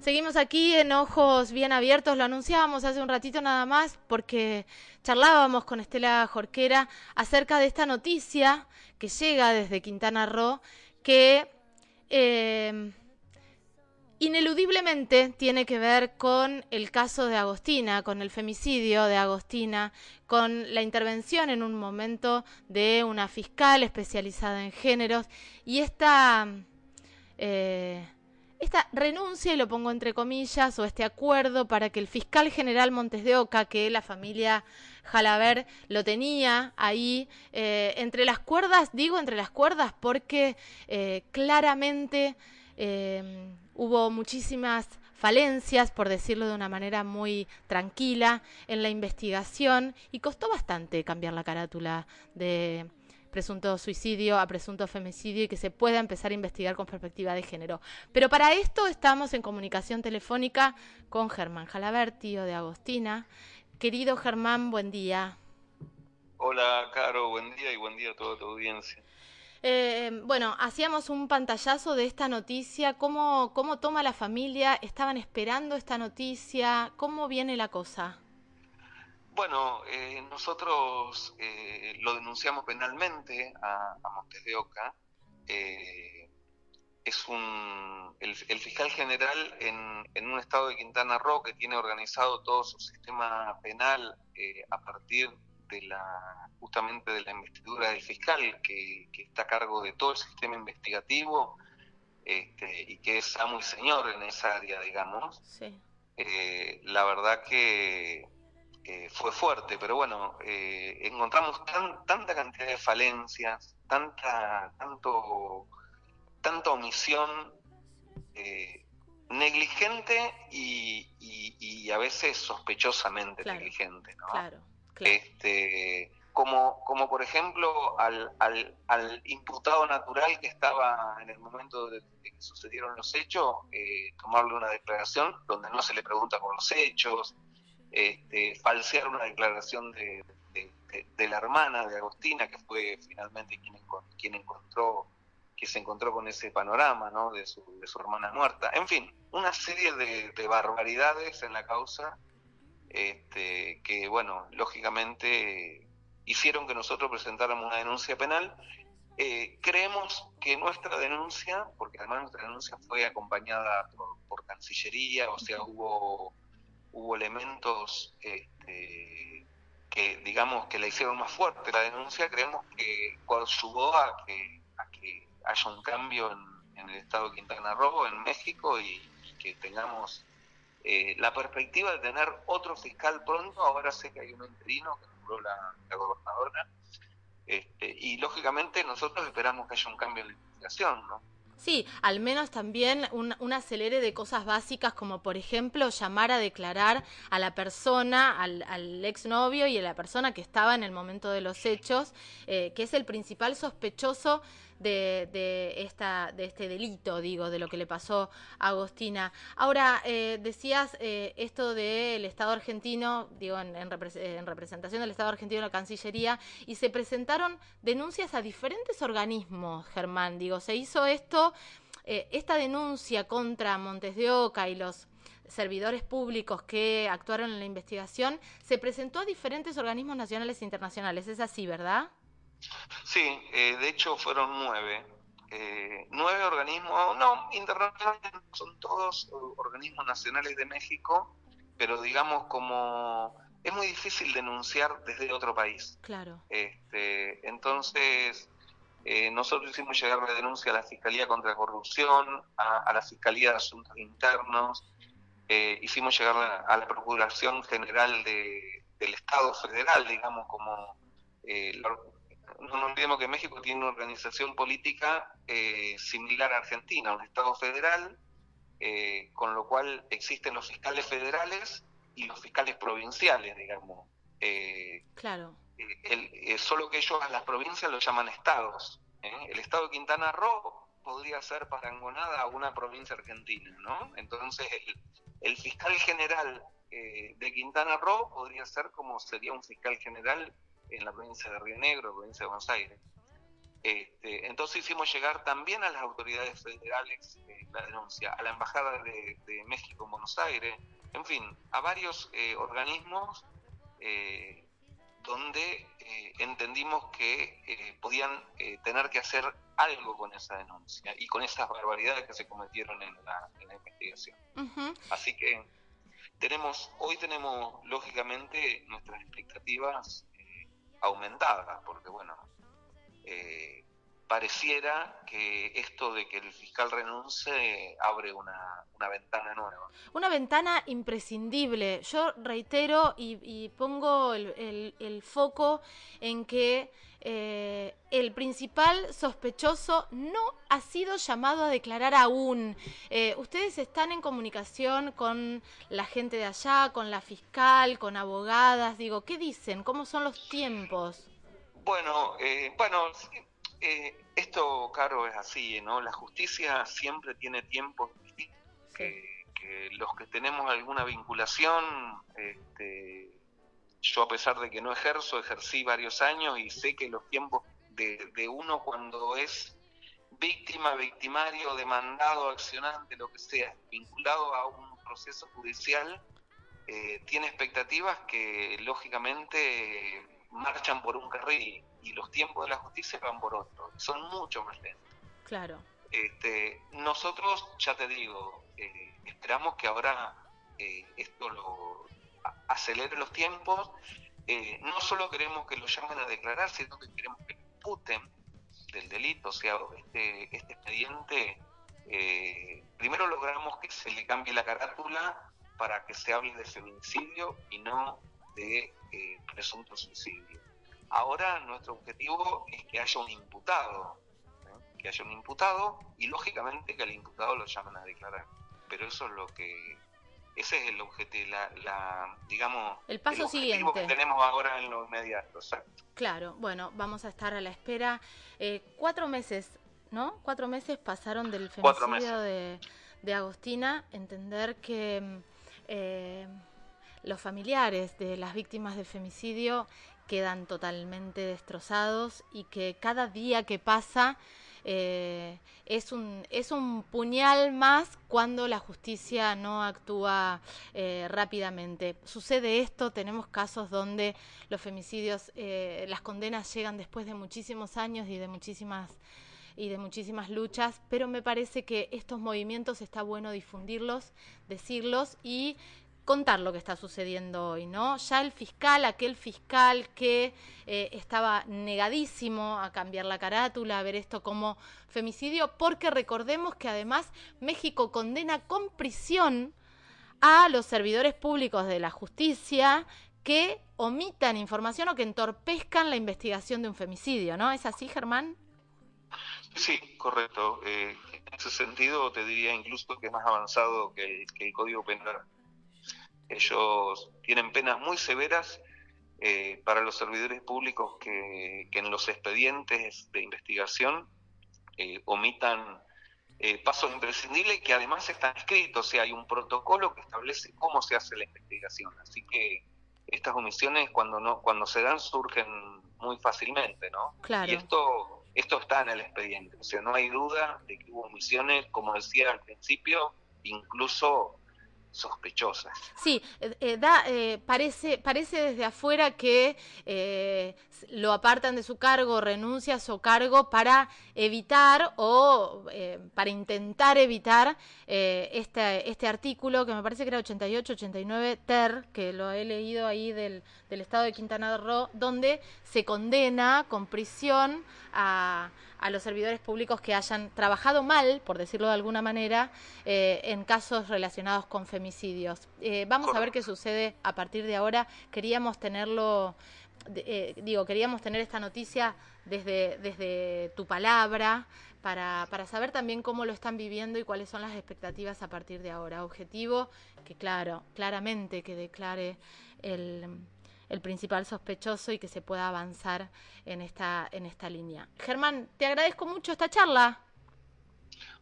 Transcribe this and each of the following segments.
Seguimos aquí en Ojos Bien Abiertos, lo anunciábamos hace un ratito nada más porque charlábamos con Estela Jorquera acerca de esta noticia que llega desde Quintana Roo que eh, ineludiblemente tiene que ver con el caso de Agostina, con el femicidio de Agostina, con la intervención en un momento de una fiscal especializada en géneros y esta... Eh, esta renuncia, y lo pongo entre comillas, o este acuerdo para que el fiscal general Montes de Oca, que la familia Jalaber lo tenía ahí eh, entre las cuerdas, digo entre las cuerdas porque eh, claramente hubo muchísimas falencias, por decirlo de una manera muy tranquila, en la investigación y costó bastante cambiar la carátula de presunto suicidio a presunto femicidio y que se pueda empezar a investigar con perspectiva de género. Pero para esto estamos en comunicación telefónica con Germán Jalaber, tío de Agostina. Querido Germán, buen día. Hola, Caro, buen día y buen día a toda tu audiencia. Eh, bueno, hacíamos un pantallazo de esta noticia. ¿Cómo, ¿Cómo toma la familia? ¿Estaban esperando esta noticia? ¿Cómo viene la cosa? Bueno, eh, nosotros eh, lo denunciamos penalmente a, Montes de Oca. Eh, es un, el, fiscal general en, un estado de Quintana Roo que tiene organizado todo su sistema penal a partir de la justamente de la investidura del fiscal que, está a cargo de todo el sistema investigativo este, y que es amo y señor en esa área, digamos. Sí. la verdad que eh, fue fuerte, pero bueno, eh, encontramos tanta cantidad de falencias, tanta, tanto, tanta omisión eh, negligente y, a veces sospechosamente negligente, ¿no? Claro, Este, como, como por ejemplo al, al, imputado natural que estaba en el momento de, que sucedieron los hechos, tomarle una declaración donde no se le pregunta por los hechos, este, falsear una declaración de, la hermana de Agostina, que fue finalmente quien, quien encontró, que se encontró con ese panorama ¿no? de, su, de su hermana muerta. En fin, una serie de, barbaridades en la causa este, que, bueno, lógicamente hicieron que nosotros presentáramos una denuncia penal. Eh, creemos que nuestra denuncia, porque además nuestra denuncia fue acompañada por Cancillería, o sea, hubo hubo elementos este, que, digamos, que la hicieron más fuerte la denuncia, creemos que ayudó a que, a que haya un cambio en, el estado de Quintana Roo, en México, y, que tengamos eh, la perspectiva de tener otro fiscal pronto. Ahora sé que hay un interino que nombró la, gobernadora, este, y lógicamente nosotros esperamos que haya un cambio en la investigación, ¿no? Sí, al menos también un, un, acelere de cosas básicas como por ejemplo llamar a declarar a la persona, al, al exnovio y a la persona que estaba en el momento de los hechos, eh, que es el principal sospechoso de, de, esta, de este delito, digo, de lo que le pasó a Agostina. Ahora, eh, decías eh, esto del Estado argentino, digo, en, en, representación del Estado argentino en la Cancillería, y se presentaron denuncias a diferentes organismos, Germán, digo, se hizo esto, eh, esta denuncia contra Montes de Oca y los servidores públicos que actuaron en la investigación, se presentó a diferentes organismos nacionales e internacionales. Es así, ¿verdad? Sí, eh, de hecho fueron nueve. Eh, nueve organismos, no, internacionales, son todos organismos nacionales de México, pero digamos como es muy difícil denunciar desde otro país. Claro. Este, entonces, eh, nosotros hicimos llegar la denuncia a la Fiscalía contra la Corrupción, a, la Fiscalía de Asuntos Internos, hicimos llegar a la Procuración General de, del Estado Federal, digamos, como la, no nos olvidemos que México tiene una organización política eh, similar a Argentina, un Estado federal, eh, con lo cual existen los fiscales federales y los fiscales provinciales, digamos. Eh, claro. solo que ellos a las provincias lo llaman estados. El estado de Quintana Roo podría ser parangonada a una provincia argentina, ¿no? Entonces el, el fiscal general de Quintana Roo podría ser como sería un fiscal general en la provincia de Río Negro, provincia de Buenos Aires. Este, entonces hicimos llegar también a las autoridades federales eh, la denuncia, a la Embajada de, México en Buenos Aires, en fin, a varios eh, organismos eh, donde entendimos que podían tener que hacer algo con esa denuncia y con esas barbaridades que se cometieron en la, investigación. Así que tenemos, hoy tenemos lógicamente nuestras expectativas aumentadas, porque bueno, eh, pareciera que esto de que el fiscal renuncie abre una, ventana nueva. Una ventana imprescindible. Yo reitero y, pongo el, foco en que eh, el principal sospechoso no ha sido llamado a declarar aún. Eh, ustedes están en comunicación con la gente de allá, con la fiscal, con abogadas. Digo, ¿qué dicen? ¿Cómo son los tiempos? Bueno, eh, bueno, eh, esto, Caro, es así, ¿no? La justicia siempre tiene tiempos distintos. Que, los que tenemos alguna vinculación, este, yo a pesar de que no ejerzo, ejercí varios años y sé que los tiempos de, uno cuando es víctima, victimario, demandado, accionante, lo que sea, vinculado a un proceso judicial, eh, tiene expectativas que lógicamente marchan por un carril y los tiempos de la justicia van por otro. Son mucho más lentos. Claro. Este, nosotros, ya te digo, eh, esperamos que ahora eh, esto lo acelere los tiempos. Eh, no solo queremos que lo llamen a declarar, sino que queremos que lo imputen del delito, o sea, este, este expediente, primero logramos que se le cambie la carátula para que se hable de feminicidio y no de eh, presunto suicidio. Ahora nuestro objetivo es que haya un imputado, que haya un imputado y lógicamente que al imputado lo llamen a declarar. Pero eso es lo que, ese es el objetivo, la, digamos, el paso siguiente que tenemos ahora en lo inmediato, exacto. Claro, bueno, vamos a estar a la espera. Eh, cuatro meses, ¿no? Cuatro meses pasaron del femicidio de, de Agostina, entender que eh, los familiares de las víctimas de femicidio quedan totalmente destrozados y que cada día que pasa eh, es, un, es un puñal más cuando la justicia no actúa eh, rápidamente. Sucede esto, tenemos casos donde los femicidios, eh, las condenas llegan después de muchísimos años y de muchísimas y de muchísimas luchas, pero me parece que estos movimientos está bueno difundirlos, decirlos y contar lo que está sucediendo hoy, ¿no? Ya el fiscal, aquel fiscal que eh, estaba negadísimo a cambiar la carátula, a ver esto como femicidio, porque recordemos que además México condena con prisión a los servidores públicos de la justicia que omitan información o que entorpezcan la investigación de un femicidio, ¿no? ¿Es así, Germán? Sí, correcto. Eh, en ese sentido, te diría incluso que es más avanzado que el Código Penal ellos tienen penas muy severas eh, para los servidores públicos que, en los expedientes de investigación eh, omitan eh, pasos imprescindibles que además están escritos, o sea, hay un protocolo que establece cómo se hace la investigación. Así que estas omisiones cuando no cuando se dan surgen muy fácilmente, ¿no? Claro. Y esto esto está en el expediente, o sea, no hay duda de que hubo omisiones, como decía al principio, incluso sospechosas. Sí, eh, eh, da, eh, parece, parece desde afuera que lo apartan de su cargo, renuncia a su cargo para evitar o para intentar evitar este, este artículo que me parece que era 88-89 TER, que lo he leído ahí del, del estado de Quintana Roo, donde se condena con prisión a a los servidores públicos que hayan trabajado mal, por decirlo de alguna manera, eh, en casos relacionados con Eh, vamos a ver qué sucede a partir de ahora. Queríamos tenerlo, eh, digo, queríamos tener esta noticia desde, desde tu palabra. Para, para saber también cómo lo están viviendo y cuáles son las expectativas a partir de ahora. Objetivo que, claro, claramente que declare el, el principal sospechoso y que se pueda avanzar en esta, en esta línea. Germán, te agradezco mucho esta charla.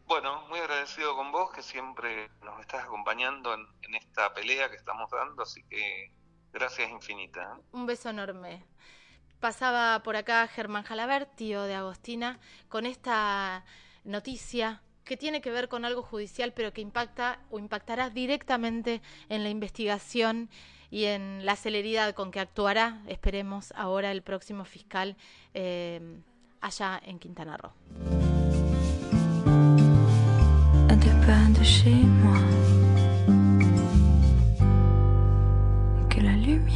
Bueno, muy agradecido con vos que siempre nos estás acompañando en, esta pelea que estamos dando, así que gracias infinitas. Un beso enorme. Pasaba por acá Germán Jalabert, tío de Agostina, con esta noticia que tiene que ver con algo judicial, pero que impacta o impactará directamente en la investigación y en la celeridad con que actuará, esperemos, ahora el próximo fiscal eh, allá en Quintana Roo. 寂寞。